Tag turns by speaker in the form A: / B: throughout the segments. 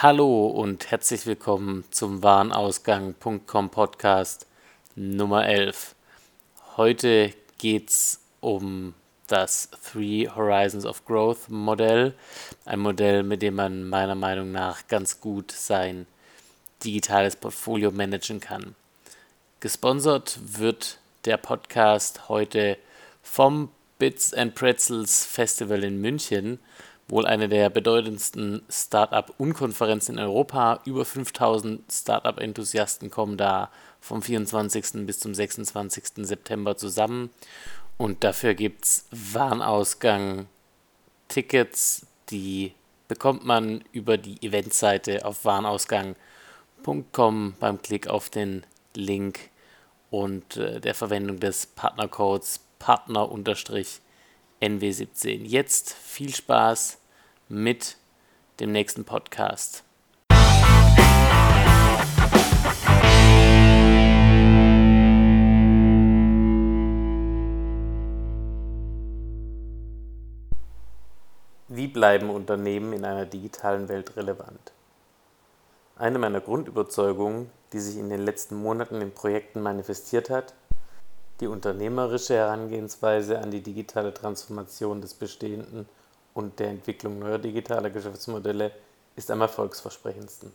A: Hallo und herzlich willkommen zum Warenausgang.com Podcast Nummer 11. Heute geht es um das Three Horizons of Growth Modell, ein Modell, mit dem man meiner Meinung nach ganz gut sein digitales Portfolio managen kann. Gesponsert wird der Podcast heute vom Bits and Pretzels Festival in München wohl eine der bedeutendsten Startup-Unkonferenzen in Europa. Über 5000 Startup-Enthusiasten kommen da vom 24. bis zum 26. September zusammen. Und dafür gibt es Warenausgang-Tickets, die bekommt man über die Eventseite auf warenausgang.com beim Klick auf den Link und äh, der Verwendung des Partnercodes Partner-NW17. Jetzt viel Spaß mit dem nächsten Podcast. Wie bleiben Unternehmen in einer digitalen Welt relevant? Eine meiner Grundüberzeugungen, die sich in den letzten Monaten in Projekten manifestiert hat, die unternehmerische Herangehensweise an die digitale Transformation des Bestehenden und der Entwicklung neuer digitaler Geschäftsmodelle ist am erfolgsversprechendsten.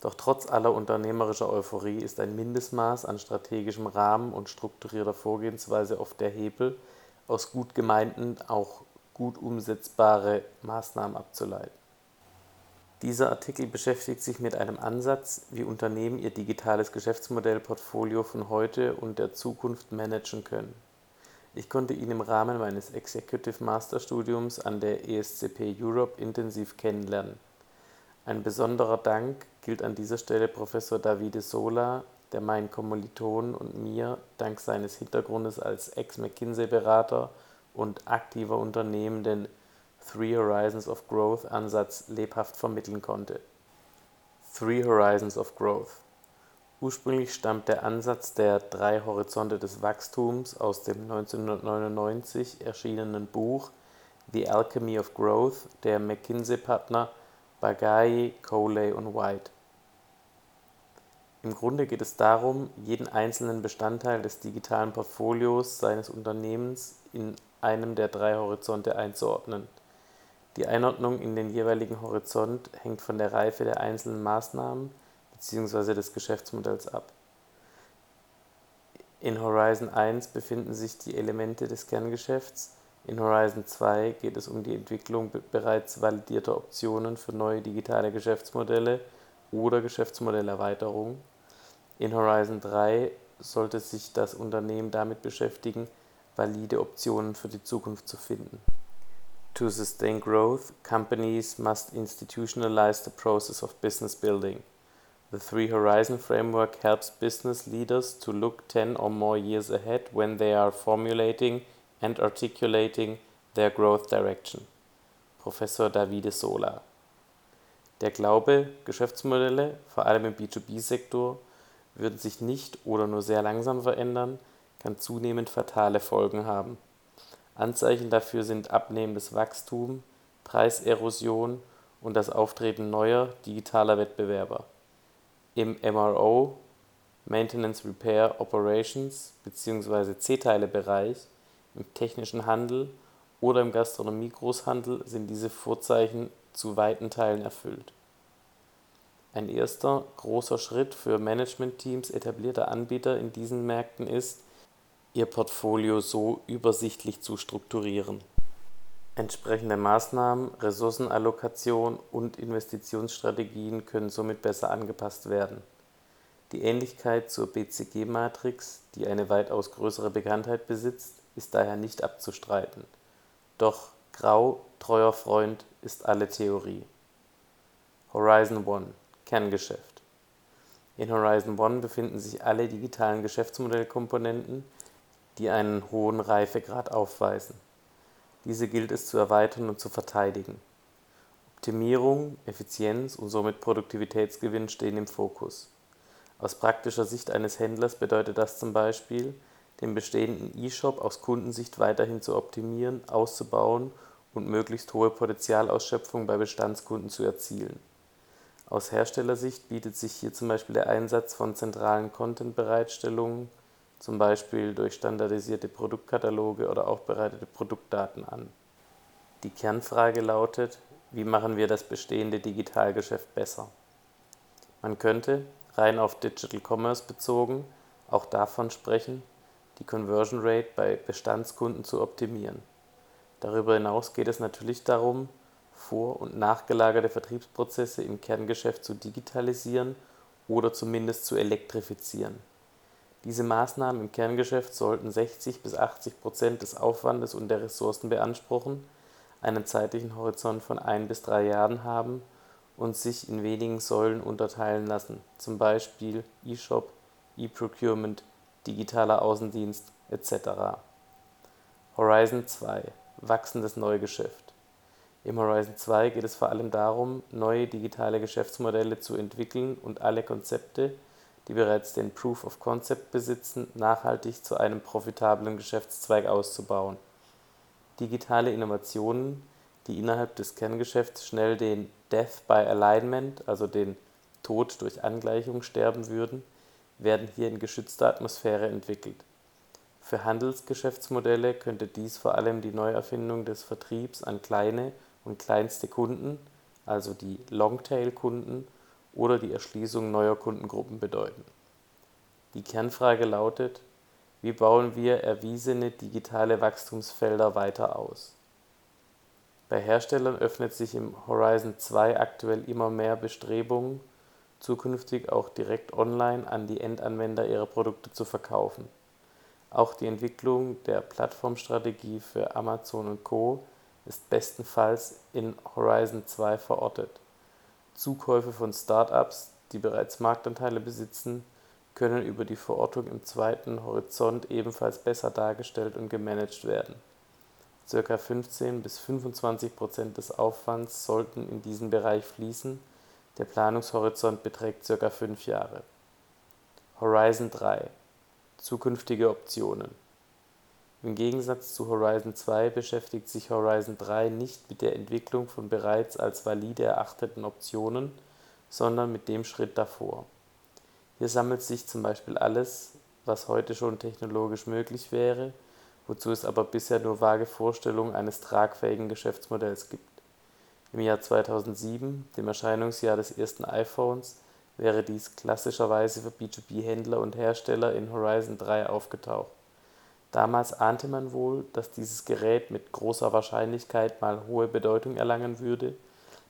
A: Doch trotz aller unternehmerischer Euphorie ist ein Mindestmaß an strategischem Rahmen und strukturierter Vorgehensweise oft der Hebel, aus gut gemeinten, auch gut umsetzbare Maßnahmen abzuleiten. Dieser Artikel beschäftigt sich mit einem Ansatz, wie Unternehmen ihr digitales Geschäftsmodellportfolio von heute und der Zukunft managen können. Ich konnte ihn im Rahmen meines Executive Master Studiums an der ESCP Europe intensiv kennenlernen. Ein besonderer Dank gilt an dieser Stelle Professor Davide Sola, der meinen Kommilitonen und mir dank seines Hintergrundes als Ex-McKinsey-Berater und aktiver Unternehmen den Three Horizons of Growth Ansatz lebhaft vermitteln konnte. Three Horizons of Growth Ursprünglich stammt der Ansatz der Drei Horizonte des Wachstums aus dem 1999 erschienenen Buch The Alchemy of Growth der McKinsey-Partner Bagayi, Coley und White. Im Grunde geht es darum, jeden einzelnen Bestandteil des digitalen Portfolios seines Unternehmens in einem der drei Horizonte einzuordnen. Die Einordnung in den jeweiligen Horizont hängt von der Reife der einzelnen Maßnahmen bzw. des Geschäftsmodells ab. In Horizon 1 befinden sich die Elemente des Kerngeschäfts, in Horizon 2 geht es um die Entwicklung bereits validierter Optionen für neue digitale Geschäftsmodelle oder Geschäftsmodellerweiterung. In Horizon 3 sollte sich das Unternehmen damit beschäftigen, valide Optionen für die Zukunft zu finden. To sustain growth, companies must institutionalize the process of business building. The Three Horizon Framework helps business leaders to look 10 or more years ahead when they are formulating and articulating their growth direction. Professor Davide Sola. Der Glaube, Geschäftsmodelle, vor allem im B2B-Sektor, würden sich nicht oder nur sehr langsam verändern, kann zunehmend fatale Folgen haben. Anzeichen dafür sind abnehmendes Wachstum, Preiserosion und das Auftreten neuer digitaler Wettbewerber im MRO (Maintenance Repair Operations) bzw. C-Teile-Bereich, im technischen Handel oder im Gastronomie-Großhandel sind diese Vorzeichen zu weiten Teilen erfüllt. Ein erster großer Schritt für Managementteams etablierter Anbieter in diesen Märkten ist, ihr Portfolio so übersichtlich zu strukturieren Entsprechende Maßnahmen, Ressourcenallokation und Investitionsstrategien können somit besser angepasst werden. Die Ähnlichkeit zur BCG-Matrix, die eine weitaus größere Bekanntheit besitzt, ist daher nicht abzustreiten. Doch grau, treuer Freund ist alle Theorie. Horizon One Kerngeschäft In Horizon One befinden sich alle digitalen Geschäftsmodellkomponenten, die einen hohen Reifegrad aufweisen diese gilt es zu erweitern und zu verteidigen. Optimierung, Effizienz und somit Produktivitätsgewinn stehen im Fokus. Aus praktischer Sicht eines Händlers bedeutet das zum Beispiel, den bestehenden E-Shop aus Kundensicht weiterhin zu optimieren, auszubauen und möglichst hohe Potenzialausschöpfung bei Bestandskunden zu erzielen. Aus Herstellersicht bietet sich hier zum Beispiel der Einsatz von zentralen Content-Bereitstellungen, zum Beispiel durch standardisierte Produktkataloge oder aufbereitete Produktdaten an. Die Kernfrage lautet, wie machen wir das bestehende Digitalgeschäft besser? Man könnte, rein auf Digital Commerce bezogen, auch davon sprechen, die Conversion Rate bei Bestandskunden zu optimieren. Darüber hinaus geht es natürlich darum, vor- und nachgelagerte Vertriebsprozesse im Kerngeschäft zu digitalisieren oder zumindest zu elektrifizieren. Diese Maßnahmen im Kerngeschäft sollten 60 bis 80 Prozent des Aufwandes und der Ressourcen beanspruchen, einen zeitlichen Horizont von ein bis drei Jahren haben und sich in wenigen Säulen unterteilen lassen, zum Beispiel E-Shop, E-Procurement, digitaler Außendienst etc. Horizon 2 Wachsendes Neugeschäft Im Horizon 2 geht es vor allem darum, neue digitale Geschäftsmodelle zu entwickeln und alle Konzepte, die bereits den Proof of Concept besitzen, nachhaltig zu einem profitablen Geschäftszweig auszubauen. Digitale Innovationen, die innerhalb des Kerngeschäfts schnell den Death by Alignment, also den Tod durch Angleichung sterben würden, werden hier in geschützter Atmosphäre entwickelt. Für Handelsgeschäftsmodelle könnte dies vor allem die Neuerfindung des Vertriebs an kleine und kleinste Kunden, also die Longtail-Kunden, oder die Erschließung neuer Kundengruppen bedeuten. Die Kernfrage lautet, wie bauen wir erwiesene digitale Wachstumsfelder weiter aus? Bei Herstellern öffnet sich im Horizon 2 aktuell immer mehr Bestrebungen zukünftig auch direkt online an die Endanwender ihre Produkte zu verkaufen. Auch die Entwicklung der Plattformstrategie für Amazon und Co. ist bestenfalls in Horizon 2 verortet. Zukäufe von Start-ups, die bereits Marktanteile besitzen, können über die Verortung im zweiten Horizont ebenfalls besser dargestellt und gemanagt werden. Circa 15 bis 25 Prozent des Aufwands sollten in diesen Bereich fließen der Planungshorizont beträgt circa fünf Jahre. Horizon 3 Zukünftige Optionen Im Gegensatz zu Horizon 2 beschäftigt sich Horizon 3 nicht mit der Entwicklung von bereits als valide erachteten Optionen, sondern mit dem Schritt davor. Hier sammelt sich zum Beispiel alles, was heute schon technologisch möglich wäre, wozu es aber bisher nur vage Vorstellungen eines tragfähigen Geschäftsmodells gibt im Jahr 2007, dem Erscheinungsjahr des ersten iPhones, wäre dies klassischerweise für B2B-Händler und Hersteller in Horizon 3 aufgetaucht. Damals ahnte man wohl, dass dieses Gerät mit großer Wahrscheinlichkeit mal hohe Bedeutung erlangen würde,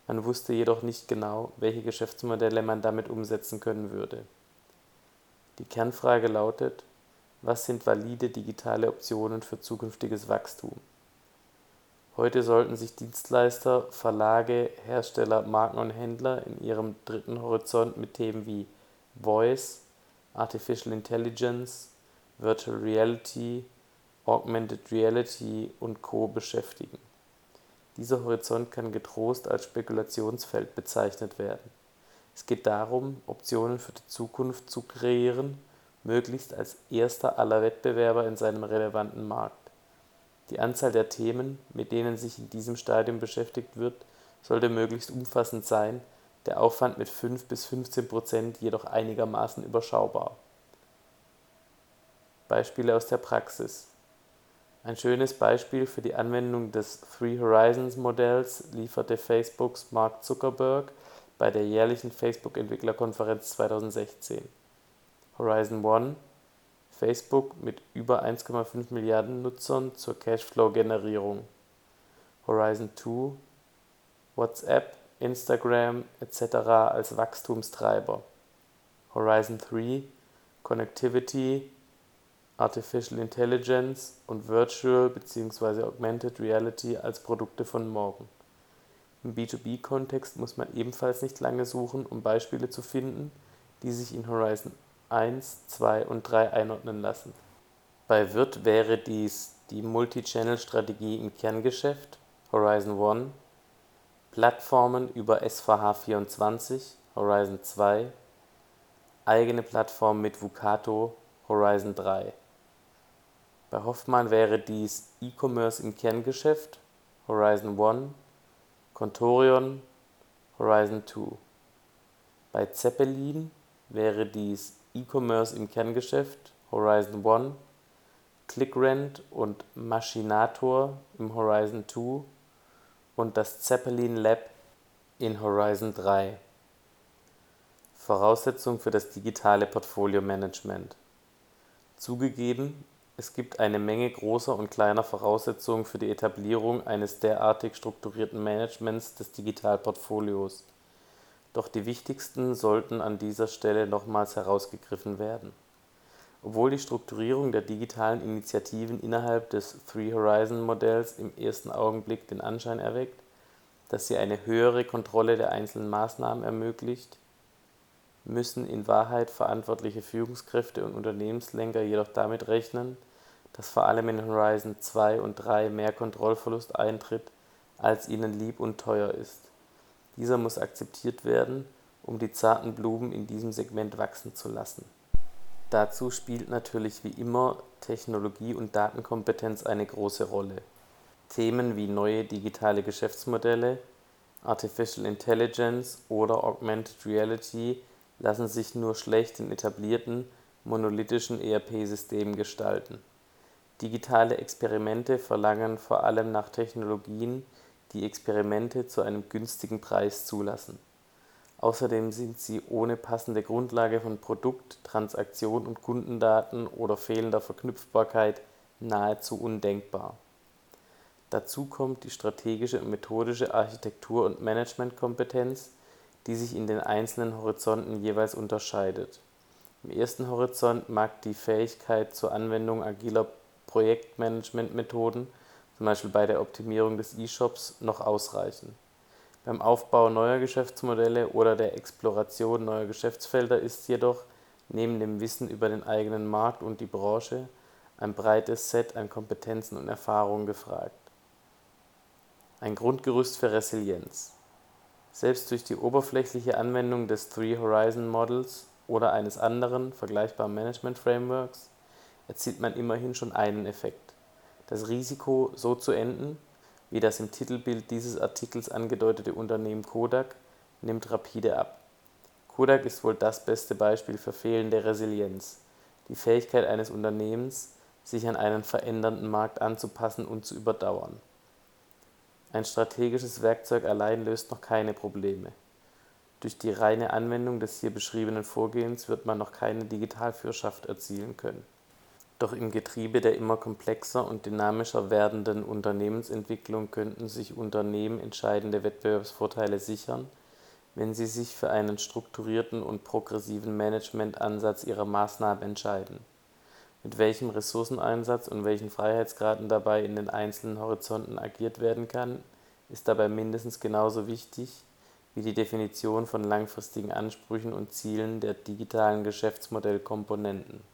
A: man wusste jedoch nicht genau, welche Geschäftsmodelle man damit umsetzen können würde. Die Kernfrage lautet, was sind valide digitale Optionen für zukünftiges Wachstum Heute sollten sich Dienstleister, Verlage, Hersteller, Marken und Händler in ihrem dritten Horizont mit Themen wie Voice, Artificial Intelligence, Virtual Reality, Augmented Reality und Co. beschäftigen. Dieser Horizont kann getrost als Spekulationsfeld bezeichnet werden. Es geht darum, Optionen für die Zukunft zu kreieren, möglichst als erster aller Wettbewerber in seinem relevanten Markt die Anzahl der Themen, mit denen sich in diesem Stadium beschäftigt wird, sollte möglichst umfassend sein, der Aufwand mit 5 bis 15 Prozent jedoch einigermaßen überschaubar. Beispiele aus der Praxis Ein schönes Beispiel für die Anwendung des Three Horizons Modells lieferte Facebooks Mark Zuckerberg bei der jährlichen Facebook-Entwicklerkonferenz 2016. Horizon 1 Facebook mit über 1,5 Milliarden Nutzern zur Cashflow-Generierung, Horizon 2, WhatsApp, Instagram etc. als Wachstumstreiber, Horizon 3, Connectivity, Artificial Intelligence und Virtual bzw. Augmented Reality als Produkte von morgen. Im B2B-Kontext muss man ebenfalls nicht lange suchen, um Beispiele zu finden, die sich in Horizon 1, 2 und 3 einordnen lassen. Bei Wirt wäre dies die Multichannel-Strategie im Kerngeschäft (Horizon 1), Plattformen über SVH24 (Horizon 2), eigene Plattform mit Vucato (Horizon 3). Bei Hoffmann wäre dies E-Commerce im Kerngeschäft (Horizon 1), Contorion (Horizon 2). Bei Zeppelin wäre dies E-Commerce im Kerngeschäft (Horizon One), ClickRent und Machinator im Horizon 2 und das Zeppelin Lab in Horizon 3. Voraussetzung für das digitale Portfolio-Management Zugegeben, es gibt eine Menge großer und kleiner Voraussetzungen für die Etablierung eines derartig strukturierten Managements des Digitalportfolios, doch die wichtigsten sollten an dieser Stelle nochmals herausgegriffen werden. Obwohl die Strukturierung der digitalen Initiativen innerhalb des Three-Horizon-Modells im ersten Augenblick den Anschein erweckt, dass sie eine höhere Kontrolle der einzelnen Maßnahmen ermöglicht müssen in Wahrheit verantwortliche Führungskräfte und Unternehmenslenker jedoch damit rechnen, dass vor allem in Horizon 2 und 3 mehr Kontrollverlust eintritt, als ihnen lieb und teuer ist. Dieser muss akzeptiert werden, um die zarten Blumen in diesem Segment wachsen zu lassen. Dazu spielt natürlich wie immer Technologie und Datenkompetenz eine große Rolle. Themen wie neue digitale Geschäftsmodelle, Artificial Intelligence oder Augmented Reality lassen sich nur schlecht in etablierten, monolithischen ERP-Systemen gestalten. Digitale Experimente verlangen vor allem nach Technologien, die Experimente zu einem günstigen Preis zulassen. Außerdem sind sie ohne passende Grundlage von Produkt -, Transaktion und Kundendaten oder fehlender Verknüpfbarkeit nahezu undenkbar. Dazu kommt die strategische und methodische Architektur und Managementkompetenz die sich in den einzelnen Horizonten jeweils unterscheidet. Im ersten Horizont mag die Fähigkeit zur Anwendung agiler Projektmanagementmethoden zum Beispiel bei der Optimierung des E-Shops, noch ausreichen. Beim Aufbau neuer Geschäftsmodelle oder der Exploration neuer Geschäftsfelder ist jedoch neben dem Wissen über den eigenen Markt und die Branche ein breites Set an Kompetenzen und Erfahrungen gefragt. Ein Grundgerüst für Resilienz selbst durch die oberflächliche Anwendung des Three-Horizon-Modells oder eines anderen, vergleichbaren Management-Frameworks erzielt man immerhin schon einen Effekt: Das Risiko, so zu enden, wie das im Titelbild dieses Artikels angedeutete Unternehmen Kodak, nimmt rapide ab. Kodak ist wohl das beste Beispiel für fehlende Resilienz, die Fähigkeit eines Unternehmens, sich an einen verändernden Markt anzupassen und zu überdauern ein strategisches Werkzeug allein löst noch keine Probleme. Durch die reine Anwendung des hier beschriebenen Vorgehens wird man noch keine Digitalführerschaft erzielen können. Doch im Getriebe der immer komplexer und dynamischer werdenden Unternehmensentwicklung könnten sich Unternehmen entscheidende Wettbewerbsvorteile sichern, wenn sie sich für einen strukturierten und progressiven Managementansatz ihrer Maßnahmen entscheiden. Mit welchem Ressourceneinsatz und welchen Freiheitsgraden dabei in den einzelnen Horizonten agiert werden kann, ist dabei mindestens genauso wichtig wie die Definition von langfristigen Ansprüchen und Zielen der digitalen Geschäftsmodellkomponenten